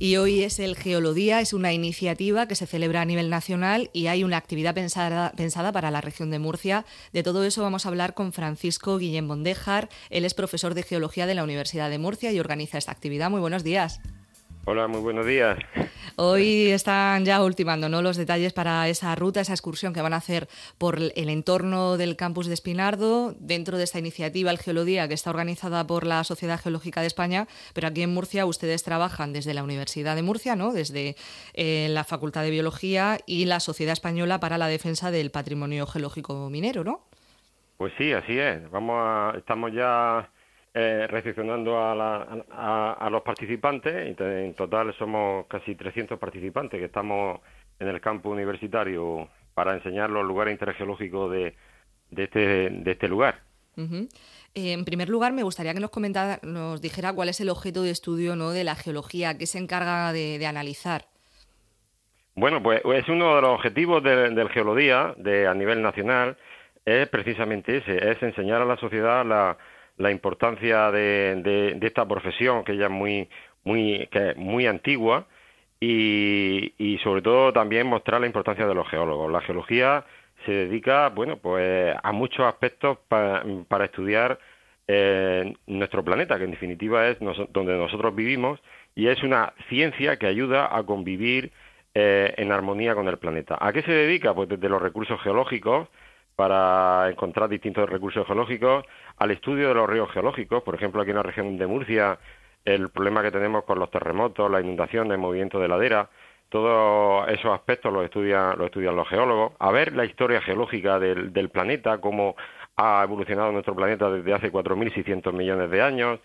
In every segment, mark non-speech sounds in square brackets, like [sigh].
Y hoy es el Geolodía, es una iniciativa que se celebra a nivel nacional y hay una actividad pensada, pensada para la región de Murcia. De todo eso vamos a hablar con Francisco Guillén Bondejar. Él es profesor de Geología de la Universidad de Murcia y organiza esta actividad. Muy buenos días. Hola, muy buenos días. Hoy están ya ultimando ¿no? los detalles para esa ruta, esa excursión que van a hacer por el entorno del campus de Espinardo, dentro de esta iniciativa, el Geolodía, que está organizada por la Sociedad Geológica de España, pero aquí en Murcia ustedes trabajan desde la Universidad de Murcia, ¿no? desde eh, la Facultad de Biología y la Sociedad Española para la Defensa del Patrimonio Geológico Minero, ¿no? Pues sí, así es. Vamos a, estamos ya eh, recepcionando a, los participantes. En total somos casi 300 participantes que estamos en el campo universitario para enseñar los lugares intergeológicos de, de, este, de este lugar. Eh, en primer lugar, me gustaría que nos comentara, nos dijera cuál es el objeto de estudio ¿no? de la geología, qué se encarga de, analizar. Bueno, pues es uno de los objetivos del Geología de, a nivel nacional, es precisamente ese, es enseñar a la sociedad la, la importancia de, esta profesión que ya es muy, muy, que muy antigua y, sobre todo también mostrar la importancia de los geólogos. La geología se dedica, bueno, pues a muchos aspectos para estudiar eh, nuestro planeta, que en definitiva es donde nosotros vivimos y es una ciencia que ayuda a convivir eh, en armonía con el planeta. ¿A qué se dedica? Pues desde los recursos geológicos, para encontrar distintos recursos geológicos, al estudio de los ríos geológicos, por ejemplo aquí en la región de Murcia, el problema que tenemos con los terremotos, la inundación, el movimiento de ladera, todos esos aspectos los estudian, los estudian los geólogos, a ver la historia geológica del, planeta, cómo ha evolucionado nuestro planeta desde hace 4.600 millones de años,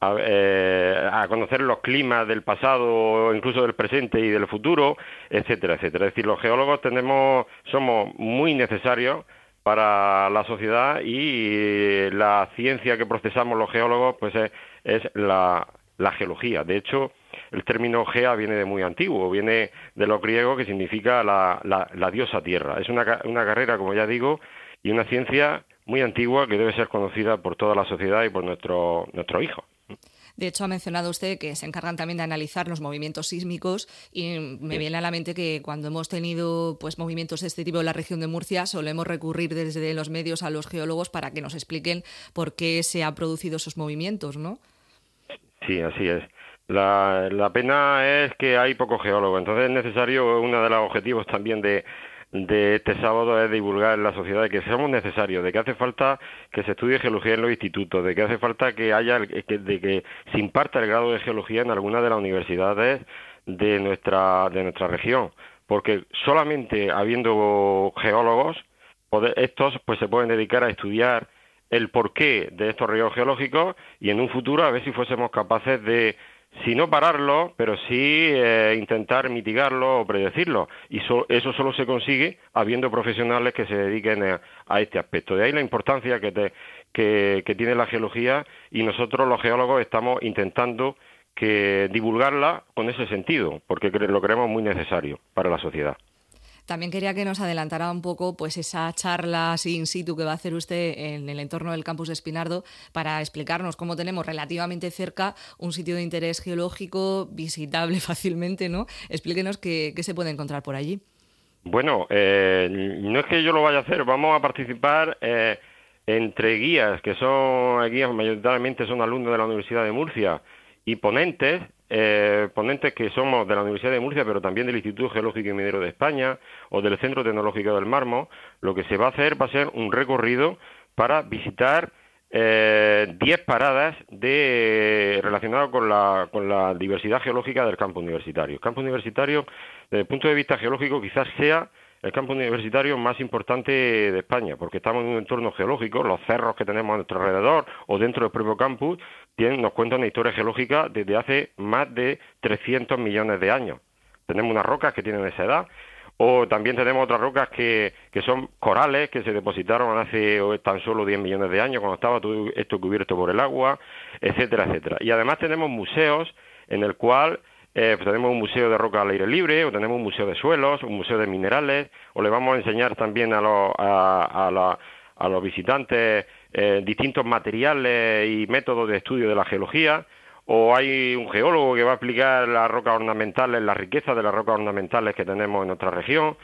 a, eh, a, conocer los climas del pasado, incluso del presente y del futuro, etcétera, etcétera. Es decir, los geólogos tenemos, somos muy necesarios para la sociedad y la ciencia que procesamos los geólogos pues es, la, geología. De hecho, el término gea viene de muy antiguo, viene de lo griego que significa la, la, diosa tierra. Es una, una carrera, como ya digo, y una ciencia muy antigua que debe ser conocida por toda la sociedad y por nuestro, nuestro hijo. De hecho, ha mencionado usted que se encargan también de analizar los movimientos sísmicos y me viene a la mente que cuando hemos tenido pues movimientos de este tipo en la región de Murcia, solemos recurrir desde los medios a los geólogos para que nos expliquen por qué se han producido esos movimientos, ¿no? Sí, así es. La, la pena es que hay poco geólogo, entonces es necesario, uno de los objetivos también de, de este sábado es divulgar en la sociedad de que somos necesarios, de que hace falta que se estudie geología en los institutos, de que hace falta que haya, de que se imparta el grado de geología en alguna de las universidades de nuestra, de nuestra región, porque solamente habiendo geólogos, estos pues se pueden dedicar a estudiar el porqué de estos ríos geológicos y en un futuro a ver si fuésemos capaces de si no pararlo, pero sí eh, intentar mitigarlo o predecirlo. Y eso solo se consigue habiendo profesionales que se dediquen a, este aspecto. De ahí la importancia que, que, tiene la geología y nosotros los geólogos estamos intentando que divulgarla con ese sentido, porque lo creemos muy necesario para la sociedad. También quería que nos adelantara un poco pues esa charla así in situ que va a hacer usted en el entorno del campus de Espinardo para explicarnos cómo tenemos relativamente cerca un sitio de interés geológico visitable [laughs] fácilmente, ¿no? Explíquenos qué, se puede encontrar por allí. Bueno, eh, no es que yo lo vaya a hacer, vamos a participar eh, entre guías, que son guías mayoritariamente son alumnos de la Universidad de Murcia, y ponentes eh, ponentes que somos de la Universidad de Murcia, pero también del Instituto Geológico y Minero de España o del Centro Tecnológico del Mármol, lo que se va a hacer va a ser un recorrido para visitar 10 eh, paradas de, relacionadas con la, con la diversidad geológica del campo universitario. El campo universitario, desde el punto de vista geológico, quizás sea el campo universitario más importante de España, porque estamos en un entorno geológico, los cerros que tenemos a nuestro alrededor o dentro del propio campus tienen, nos cuentan una historia geológica desde hace más de 300 millones de años. Tenemos unas rocas que tienen esa edad, o también tenemos otras rocas que, que son corales que se depositaron hace tan solo 10 millones de años, cuando estaba todo esto cubierto por el agua, etcétera, etcétera. Y además tenemos museos en el cual eh, pues tenemos un museo de roca al aire libre, o tenemos un museo de suelos, un museo de minerales, o le vamos a enseñar también a, los visitantes eh, distintos materiales y métodos de estudio de la geología, o hay un geólogo que va a explicar las rocas ornamentales, la riqueza de las rocas ornamentales que tenemos en nuestra región,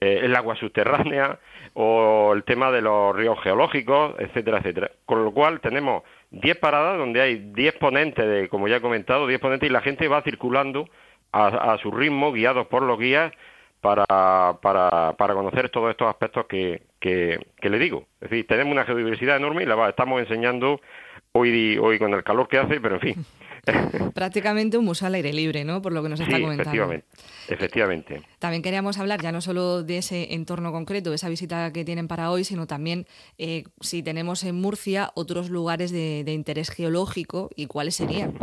eh, el agua subterránea o el tema de los ríos geológicos, etcétera, etcétera. Con lo cual tenemos 10 paradas donde hay 10 ponentes, de, como ya he comentado, 10 ponentes y la gente va circulando a, su ritmo, guiados por los guías, para, para, para conocer todos estos aspectos que, que, le digo. Es decir, tenemos una geodiversidad enorme y la estamos enseñando hoy, hoy con el calor que hace, pero en fin. [laughs] [laughs] Prácticamente un museo al aire libre, ¿no? Por lo que nos está comentando. Efectivamente, efectivamente. También queríamos hablar ya no solo de ese entorno concreto, de esa visita que tienen para hoy, sino también eh, si tenemos en Murcia otros lugares de, interés geológico y cuáles serían.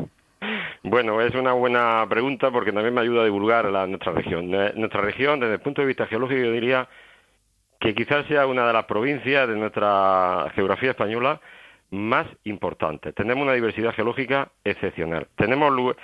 Bueno, es una buena pregunta porque también me ayuda a divulgar la, nuestra región. Nuestra región, desde el punto de vista geológico, yo diría que quizás sea una de las provincias de nuestra geografía española más importantes. Tenemos una diversidad geológica excepcional. Tenemos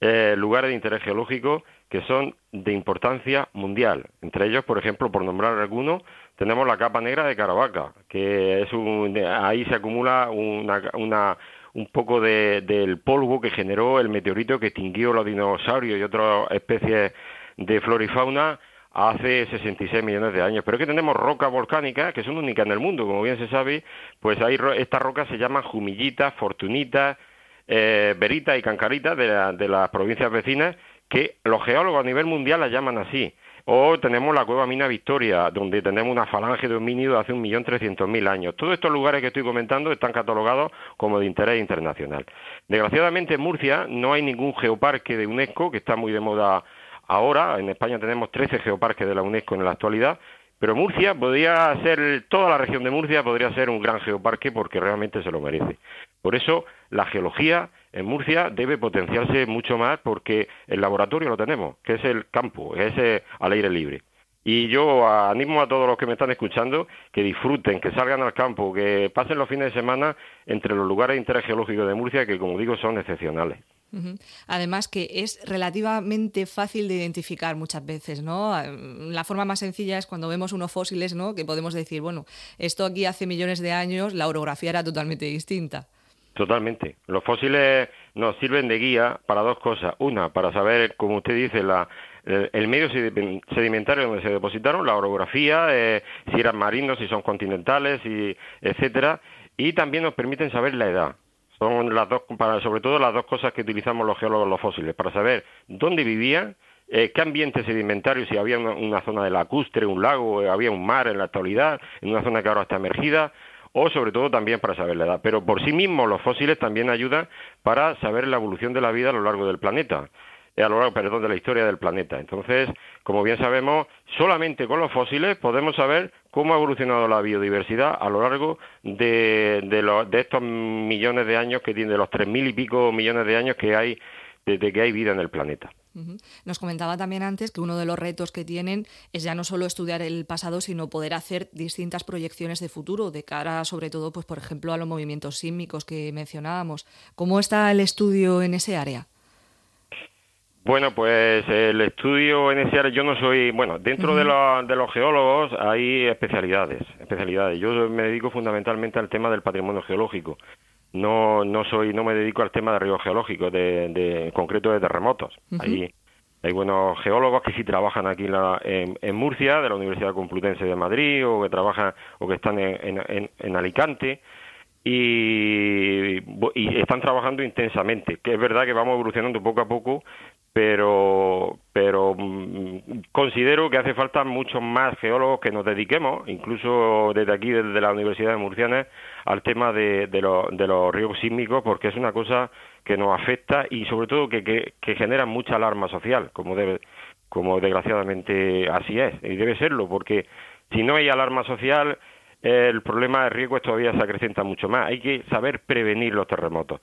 eh, lugares de interés geológico que son de importancia mundial. Entre ellos, por ejemplo, por nombrar algunos, tenemos la capa negra de Caravaca, que es un, ahí se acumula una, un poco del polvo que generó el meteorito que extinguió los dinosaurios y otras especies de flora y fauna hace 66 millones de años. Pero es que tenemos rocas volcánicas que son únicas en el mundo, como bien se sabe, pues hay estas rocas se llaman Jumillita, Fortunita, eh, Verita y Cancarita de, de las provincias vecinas, que los geólogos a nivel mundial las llaman así. O tenemos la cueva Mina Victoria, donde tenemos una falange de homínidos de hace un millón trescientos mil años. Todos estos lugares que estoy comentando están catalogados como de interés internacional. Desgraciadamente en Murcia no hay ningún geoparque de UNESCO, que está muy de moda Ahora en España tenemos 13 geoparques de la UNESCO en la actualidad, pero Murcia podría ser, toda la región de Murcia podría ser un gran geoparque porque realmente se lo merece. Por eso la geología en Murcia debe potenciarse mucho más porque el laboratorio lo tenemos, que es el campo, es eh, al aire libre. Y yo animo a todos los que me están escuchando que disfruten, que salgan al campo, que pasen los fines de semana entre los lugares de interés geológico de Murcia, que como digo son excepcionales. Además que es relativamente fácil de identificar muchas veces, ¿no? La forma más sencilla es cuando vemos unos fósiles, ¿no? Que podemos decir, bueno, esto aquí hace millones de años, la orografía era totalmente distinta. Totalmente. Los fósiles nos sirven de guía para dos cosas. Una, para saber, como usted dice, la, el medio sedimentario donde se depositaron, la orografía, eh, si eran marinos, si son continentales, y etcétera, y también nos permiten saber la edad. Son las dos, para, sobre todo las dos cosas que utilizamos los geólogos los fósiles, para saber dónde vivían, eh, qué ambiente sedimentario, si había una, zona de lacustre, un lago, eh, había un mar en la actualidad, en una zona que ahora está emergida, o sobre todo también para saber la edad. Pero por sí mismos los fósiles también ayudan para saber la evolución de la vida a lo largo del planeta a lo largo, perdón, de la historia del planeta. Entonces, como bien sabemos, solamente con los fósiles podemos saber cómo ha evolucionado la biodiversidad a lo largo de, estos millones de años que tiene, de los tres mil y pico millones de años que hay desde que hay vida en el planeta. Nos comentaba también antes que uno de los retos que tienen es ya no solo estudiar el pasado, sino poder hacer distintas proyecciones de futuro, de cara sobre todo, pues por ejemplo, a los movimientos sísmicos que mencionábamos. ¿Cómo está el estudio en ese área? Bueno, pues el estudio inicial, yo no soy, bueno, dentro de, los geólogos hay especialidades, especialidades. Yo me dedico fundamentalmente al tema del patrimonio geológico. No, no soy, no me dedico al tema de ríos geológicos, de, de concreto de terremotos. Hay, hay buenos geólogos que sí trabajan aquí en, en, Murcia, de la Universidad Complutense de Madrid, o que trabajan, o que están en, en, en Alicante y, y, están trabajando intensamente, que es verdad que vamos evolucionando poco a poco, pero, pero mm, considero que hace falta muchos más geólogos que nos dediquemos, incluso desde aquí, desde la Universidad de Murciana, al tema de, de, de los ríos sísmicos, porque es una cosa que nos afecta y sobre todo que, que, que genera mucha alarma social, como, debe, como desgraciadamente así es, y debe serlo, porque si no hay alarma social, el problema de riesgo todavía se acrecenta mucho más. Hay que saber prevenir los terremotos.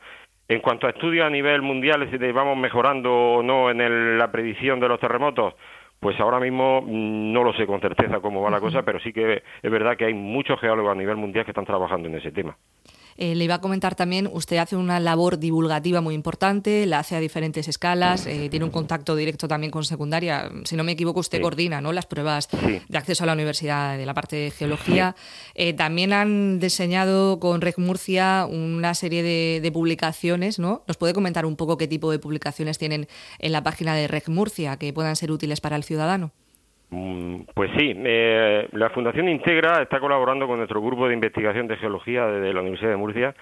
En cuanto a estudios a nivel mundial, si vamos mejorando o no en la predicción de los terremotos, pues ahora mismo mm, no lo sé con certeza cómo va la cosa, pero sí que es verdad que hay muchos geólogos a nivel mundial que están trabajando en ese tema. Eh, le iba a comentar también, usted hace una labor divulgativa muy importante, la hace a diferentes escalas, eh, tiene un contacto directo también con secundaria. Si no me equivoco, usted coordina ¿no? las pruebas de acceso a la universidad de la parte de geología. Eh, también han diseñado con Reg Murcia una serie de, de, publicaciones, ¿no? ¿Nos puede comentar un poco qué tipo de publicaciones tienen en la página de Reg Murcia que puedan ser útiles para el ciudadano? Mm, pues sí, eh, la Fundación Integra está colaborando con nuestro grupo de investigación de geología de la Universidad de Murcia,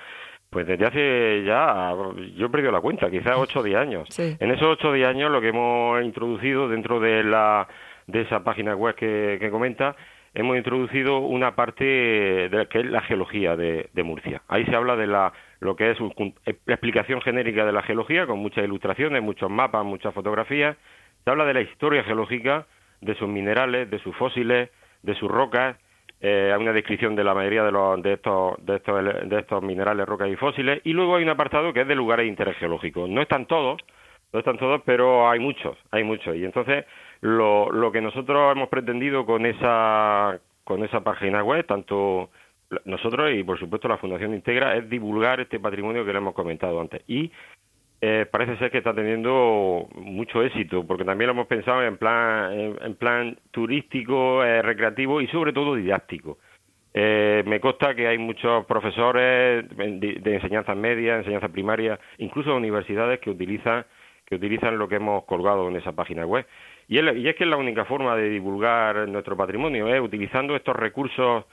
pues desde hace ya, yo he perdido la cuenta, quizás 8 o 10 años. En esos 8 o 10 años lo que hemos introducido dentro de, la, de esa página web que, comenta, hemos introducido una parte de, que es la geología de, Murcia. Ahí se habla de la, lo que es la explicación genérica de la geología, con muchas ilustraciones, muchos mapas, muchas fotografías. Se habla de la historia geológica, de sus minerales, de sus fósiles, de sus rocas. Eh, hay una descripción de la mayoría de, los, de, estos, de, estos, de estos minerales, rocas y fósiles. Y luego hay un apartado que es de lugares de interés geológico. No están todos, no están todos, pero hay muchos, hay muchos. Y entonces lo, lo que nosotros hemos pretendido con esa, con esa página web, tanto nosotros y por supuesto la Fundación Integra, es divulgar este patrimonio que le hemos comentado antes. Y eh, parece ser que está teniendo mucho éxito, porque también lo hemos pensado en plan, en, plan turístico, eh, recreativo y sobre todo didáctico. Eh, me consta que hay muchos profesores de, enseñanza media, enseñanza primaria, incluso universidades que utilizan que utilizan lo que hemos colgado en esa página web. Y y es que es la única forma de divulgar nuestro patrimonio, es utilizando estos recursos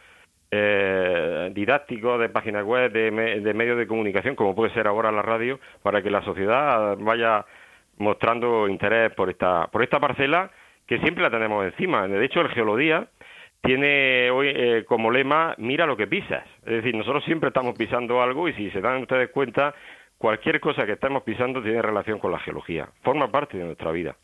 eh, didácticos de páginas web, de, de, medios de comunicación, como puede ser ahora la radio, para que la sociedad vaya mostrando interés por esta, por esta parcela que siempre la tenemos encima. De hecho, el Geolodía tiene hoy eh, como lema mira lo que pisas. Es decir, nosotros siempre estamos pisando algo y si se dan ustedes cuenta, cualquier cosa que estemos pisando tiene relación con la geología, forma parte de nuestra vida.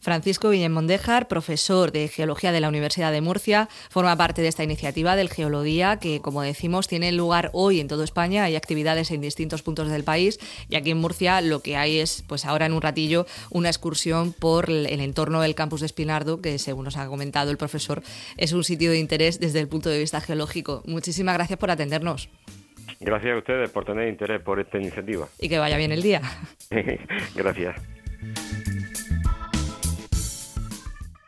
Francisco Guillén Mondejar, profesor de Geología de la Universidad de Murcia, forma parte de esta iniciativa del Geolodía, que, como decimos, tiene lugar hoy en toda España. Hay actividades en distintos puntos del país y aquí en Murcia lo que hay es, pues ahora en un ratillo, una excursión por el entorno del campus de Espinardo, que según nos ha comentado el profesor, es un sitio de interés desde el punto de vista geológico. Muchísimas gracias por atendernos. Gracias a ustedes por tener interés por esta iniciativa. Y que vaya bien el día. [laughs] gracias.